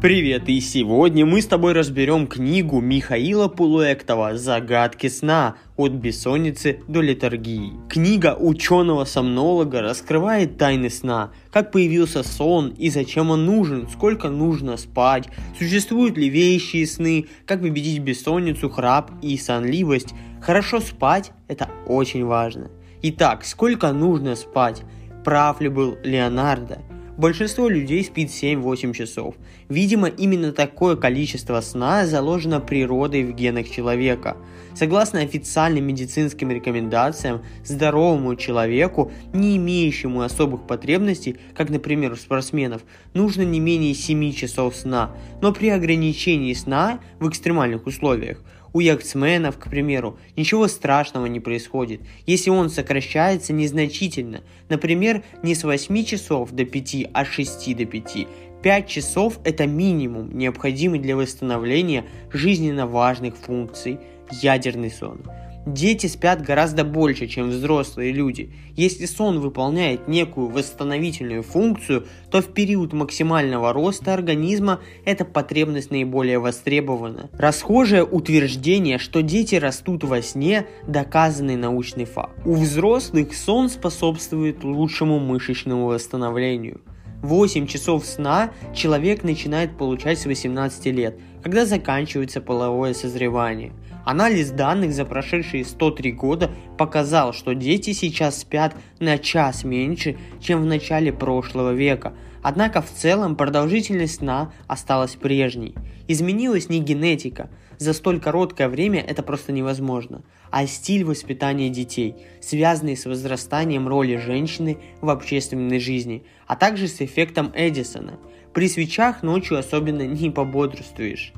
Привет, и сегодня мы с тобой разберем книгу Михаила Пулуэктова «Загадки сна. От бессонницы до литургии». Книга ученого-сомнолога раскрывает тайны сна, как появился сон и зачем он нужен, сколько нужно спать, существуют ли вещи сны, как победить бессонницу, храп и сонливость. Хорошо спать – это очень важно. Итак, сколько нужно спать? Прав ли был Леонардо? Большинство людей спит 7-8 часов. Видимо, именно такое количество сна заложено природой в генах человека. Согласно официальным медицинским рекомендациям, здоровому человеку, не имеющему особых потребностей, как, например, у спортсменов, нужно не менее 7 часов сна. Но при ограничении сна в экстремальных условиях – у яхтсменов, к примеру, ничего страшного не происходит, если он сокращается незначительно, например, не с 8 часов до 5, а с 6 до 5. 5 часов – это минимум, необходимый для восстановления жизненно важных функций ядерный сон. Дети спят гораздо больше, чем взрослые люди. Если сон выполняет некую восстановительную функцию, то в период максимального роста организма эта потребность наиболее востребована. Расхожее утверждение, что дети растут во сне, доказанный научный факт. У взрослых сон способствует лучшему мышечному восстановлению. 8 часов сна человек начинает получать с 18 лет, когда заканчивается половое созревание – Анализ данных за прошедшие 103 года показал, что дети сейчас спят на час меньше, чем в начале прошлого века. Однако в целом продолжительность сна осталась прежней. Изменилась не генетика, за столь короткое время это просто невозможно, а стиль воспитания детей, связанный с возрастанием роли женщины в общественной жизни, а также с эффектом Эдисона. При свечах ночью особенно не пободрствуешь.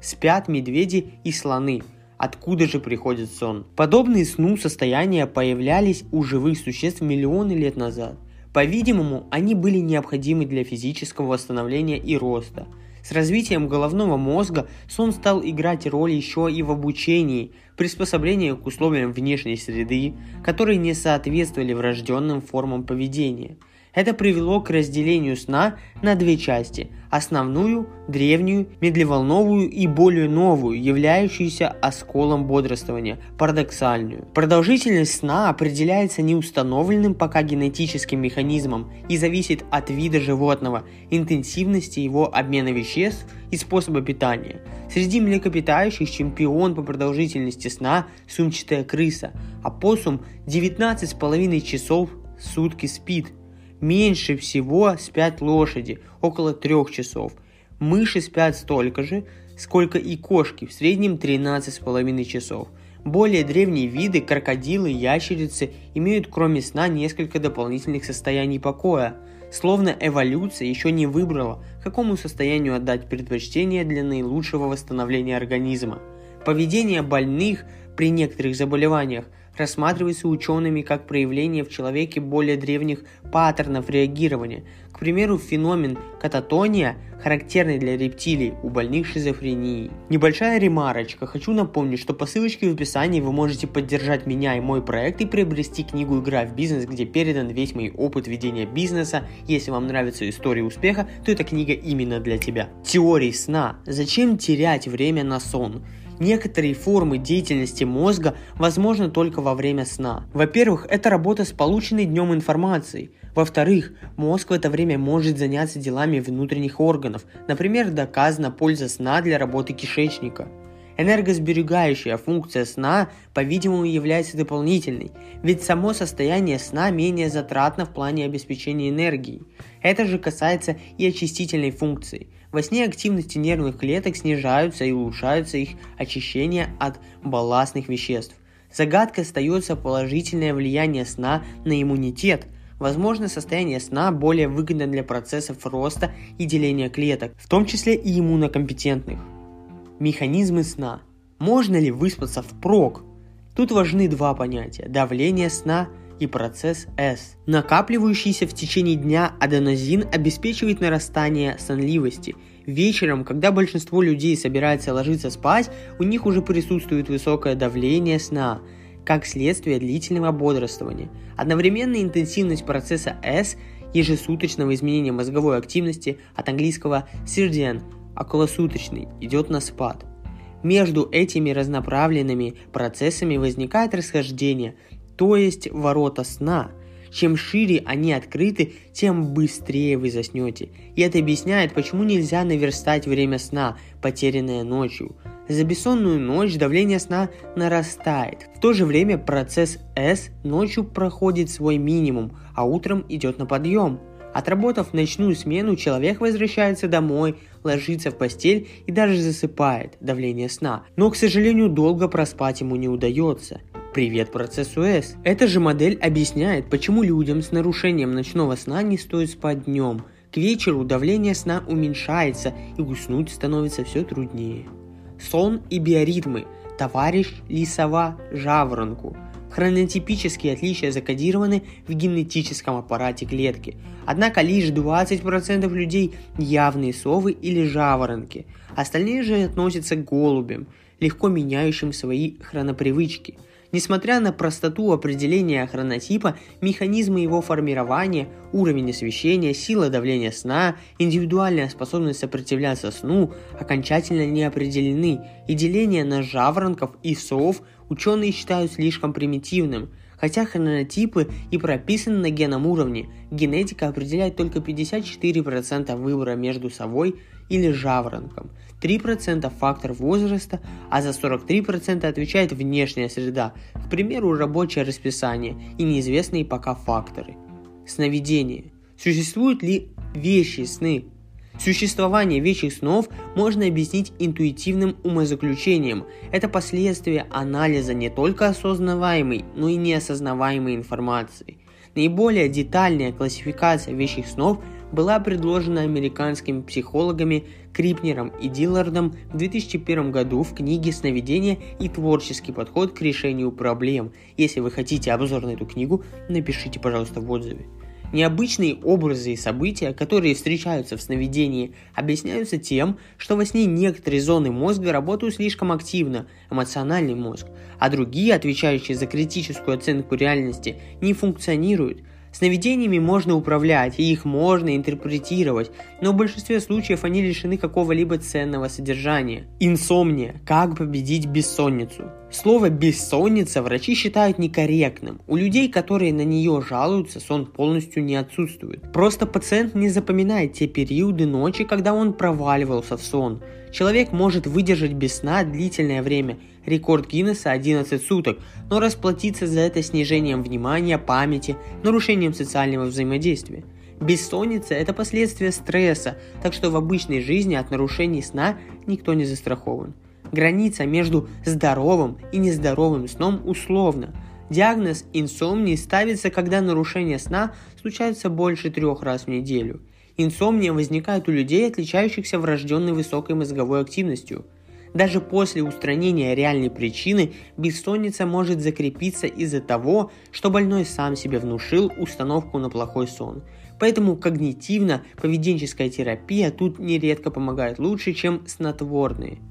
Спят медведи и слоны – Откуда же приходит сон? Подобные сну состояния появлялись у живых существ миллионы лет назад. По-видимому, они были необходимы для физического восстановления и роста. С развитием головного мозга сон стал играть роль еще и в обучении, приспособлении к условиям внешней среды, которые не соответствовали врожденным формам поведения – это привело к разделению сна на две части – основную, древнюю, медлеволновую и более новую, являющуюся осколом бодрствования, парадоксальную. Продолжительность сна определяется неустановленным пока генетическим механизмом и зависит от вида животного, интенсивности его обмена веществ и способа питания. Среди млекопитающих чемпион по продолжительности сна – сумчатая крыса, а посум 19,5 часов сутки спит – Меньше всего спят лошади, около трех часов. Мыши спят столько же, сколько и кошки, в среднем 13,5 часов. Более древние виды, крокодилы, ящерицы, имеют кроме сна несколько дополнительных состояний покоя. Словно эволюция еще не выбрала, какому состоянию отдать предпочтение для наилучшего восстановления организма. Поведение больных при некоторых заболеваниях – рассматривается учеными как проявление в человеке более древних паттернов реагирования. К примеру, феномен кататония, характерный для рептилий у больных шизофренией. Небольшая ремарочка. Хочу напомнить, что по ссылочке в описании вы можете поддержать меня и мой проект и приобрести книгу «Игра в бизнес», где передан весь мой опыт ведения бизнеса. Если вам нравится история успеха, то эта книга именно для тебя. Теории сна. Зачем терять время на сон? Некоторые формы деятельности мозга возможны только во время сна. Во-первых, это работа с полученной днем информацией. Во-вторых, мозг в это время может заняться делами внутренних органов. Например, доказана польза сна для работы кишечника. Энергосберегающая функция сна, по-видимому, является дополнительной, ведь само состояние сна менее затратно в плане обеспечения энергией. Это же касается и очистительной функции – во сне активности нервных клеток снижаются и улучшается их очищение от балластных веществ. Загадкой остается положительное влияние сна на иммунитет. Возможно, состояние сна более выгодно для процессов роста и деления клеток, в том числе и иммунокомпетентных. Механизмы сна. Можно ли выспаться впрок? Тут важны два понятия – давление сна и процесс S. Накапливающийся в течение дня аденозин обеспечивает нарастание сонливости. Вечером, когда большинство людей собирается ложиться спать, у них уже присутствует высокое давление сна, как следствие длительного бодрствования. Одновременная интенсивность процесса S ежесуточного изменения мозговой активности от английского circadian околосуточный идет на спад. Между этими разноправленными процессами возникает расхождение, то есть ворота сна. Чем шире они открыты, тем быстрее вы заснете. И это объясняет, почему нельзя наверстать время сна, потерянное ночью. За бессонную ночь давление сна нарастает. В то же время процесс S ночью проходит свой минимум, а утром идет на подъем. Отработав ночную смену, человек возвращается домой, ложится в постель и даже засыпает давление сна. Но, к сожалению, долго проспать ему не удается. Привет процессу S. Эта же модель объясняет, почему людям с нарушением ночного сна не стоит спать днем. К вечеру давление сна уменьшается и уснуть становится все труднее. Сон и биоритмы. Товарищ лисова жаворонку. Хронотипические отличия закодированы в генетическом аппарате клетки. Однако лишь 20% людей явные совы или жаворонки. Остальные же относятся к голубям, легко меняющим свои хронопривычки – Несмотря на простоту определения хронотипа, механизмы его формирования, уровень освещения, сила давления сна, индивидуальная способность сопротивляться сну окончательно не определены, и деление на жаворонков и сов ученые считают слишком примитивным. Хотя хронотипы и прописаны на генном уровне, генетика определяет только 54% выбора между совой или жаворонком. 3% фактор возраста, а за 43% отвечает внешняя среда, к примеру, рабочее расписание и неизвестные пока факторы. Сновидение. Существуют ли вещи сны? Существование вещих снов можно объяснить интуитивным умозаключением. Это последствие анализа не только осознаваемой, но и неосознаваемой информации. Наиболее детальная классификация вещих снов была предложена американскими психологами Крипнером и Диллардом в 2001 году в книге «Сновидение и творческий подход к решению проблем». Если вы хотите обзор на эту книгу, напишите, пожалуйста, в отзыве. Необычные образы и события, которые встречаются в сновидении, объясняются тем, что во сне некоторые зоны мозга работают слишком активно, эмоциональный мозг, а другие, отвечающие за критическую оценку реальности, не функционируют, Сновидениями можно управлять, и их можно интерпретировать, но в большинстве случаев они лишены какого-либо ценного содержания. Инсомния. Как победить бессонницу? Слово «бессонница» врачи считают некорректным. У людей, которые на нее жалуются, сон полностью не отсутствует. Просто пациент не запоминает те периоды ночи, когда он проваливался в сон. Человек может выдержать без сна длительное время, рекорд Гиннесса 11 суток, но расплатиться за это снижением внимания, памяти, нарушением социального взаимодействия. Бессонница – это последствие стресса, так что в обычной жизни от нарушений сна никто не застрахован. Граница между здоровым и нездоровым сном условна. Диагноз инсомнии ставится, когда нарушения сна случаются больше трех раз в неделю. Инсомния возникает у людей, отличающихся врожденной высокой мозговой активностью. Даже после устранения реальной причины бессонница может закрепиться из-за того, что больной сам себе внушил установку на плохой сон. Поэтому когнитивно-поведенческая терапия тут нередко помогает лучше, чем снотворные –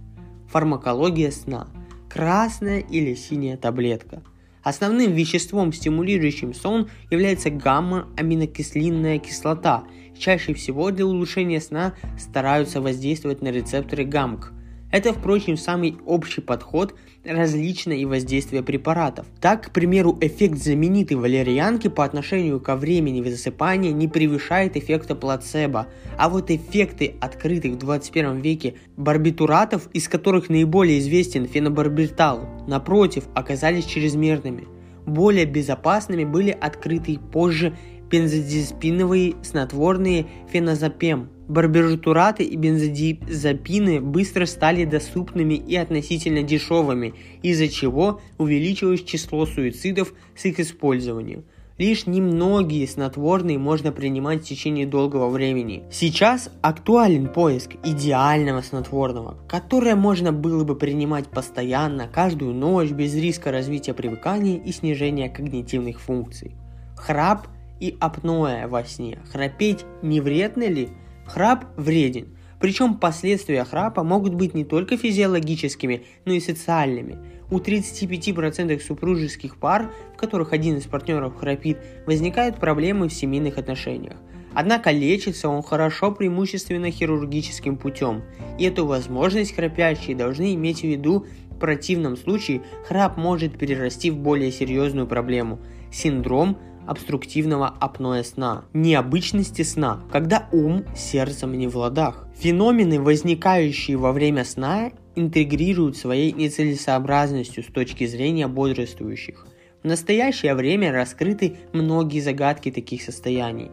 Фармакология сна. Красная или синяя таблетка. Основным веществом, стимулирующим сон, является гамма-аминокислинная кислота. Чаще всего для улучшения сна стараются воздействовать на рецепторы ГАМК – это, впрочем, самый общий подход различное и воздействие препаратов. Так, к примеру, эффект знаменитой валерьянки по отношению ко времени засыпания не превышает эффекта плацебо, а вот эффекты открытых в 21 веке барбитуратов, из которых наиболее известен фенобарбитал, напротив, оказались чрезмерными. Более безопасными были открыты позже бензодиазепиновые снотворные феназепам – Барбитураты и бензодиазепины быстро стали доступными и относительно дешевыми, из-за чего увеличилось число суицидов с их использованием. Лишь немногие снотворные можно принимать в течение долгого времени. Сейчас актуален поиск идеального снотворного, которое можно было бы принимать постоянно, каждую ночь, без риска развития привыкания и снижения когнитивных функций. Храп и апноэ во сне. Храпеть не вредно ли? Храп вреден, причем последствия храпа могут быть не только физиологическими, но и социальными. У 35% супружеских пар, в которых один из партнеров храпит, возникают проблемы в семейных отношениях. Однако лечится он хорошо преимущественно хирургическим путем, и эту возможность храпящие должны иметь в виду в противном случае храп может перерасти в более серьезную проблему – синдром обструктивного апноэ сна, необычности сна, когда ум сердцем не в ладах. Феномены, возникающие во время сна, интегрируют своей нецелесообразностью с точки зрения бодрствующих. В настоящее время раскрыты многие загадки таких состояний.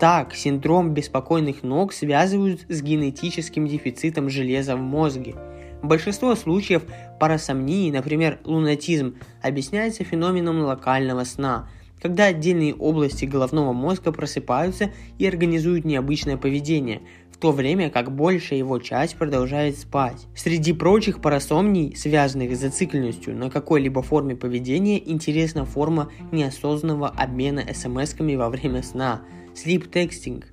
Так, синдром беспокойных ног связывают с генетическим дефицитом железа в мозге. Большинство случаев парасомнии, например, лунатизм, объясняется феноменом локального сна – когда отдельные области головного мозга просыпаются и организуют необычное поведение, в то время как большая его часть продолжает спать. Среди прочих парасомний, связанных с зацикленностью на какой-либо форме поведения, интересна форма неосознанного обмена смс-ками во время сна – sleep texting.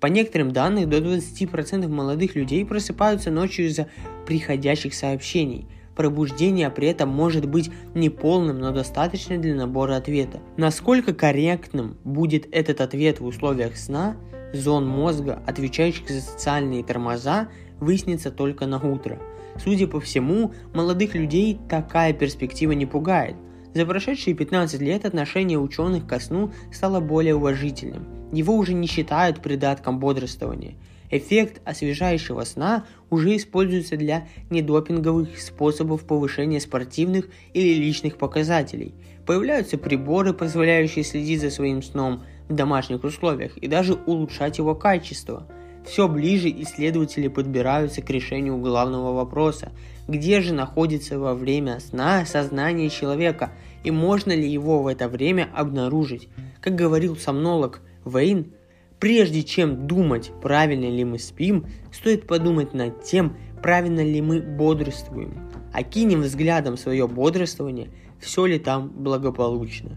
По некоторым данным, до 20% молодых людей просыпаются ночью из-за приходящих сообщений – пробуждение при этом может быть неполным, но достаточным для набора ответа. Насколько корректным будет этот ответ в условиях сна, зон мозга, отвечающих за социальные тормоза, выяснится только на утро. Судя по всему, молодых людей такая перспектива не пугает. За прошедшие 15 лет отношение ученых ко сну стало более уважительным. Его уже не считают придатком бодрствования – Эффект освежающего сна уже используется для недопинговых способов повышения спортивных или личных показателей. Появляются приборы, позволяющие следить за своим сном в домашних условиях и даже улучшать его качество. Все ближе исследователи подбираются к решению главного вопроса, где же находится во время сна сознание человека и можно ли его в это время обнаружить. Как говорил сомнолог Вейн, Прежде чем думать, правильно ли мы спим, стоит подумать над тем, правильно ли мы бодрствуем. Окинем взглядом свое бодрствование, все ли там благополучно.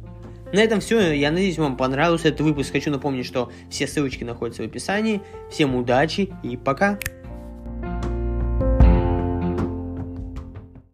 На этом все. Я надеюсь, вам понравился этот выпуск. Хочу напомнить, что все ссылочки находятся в описании. Всем удачи и пока!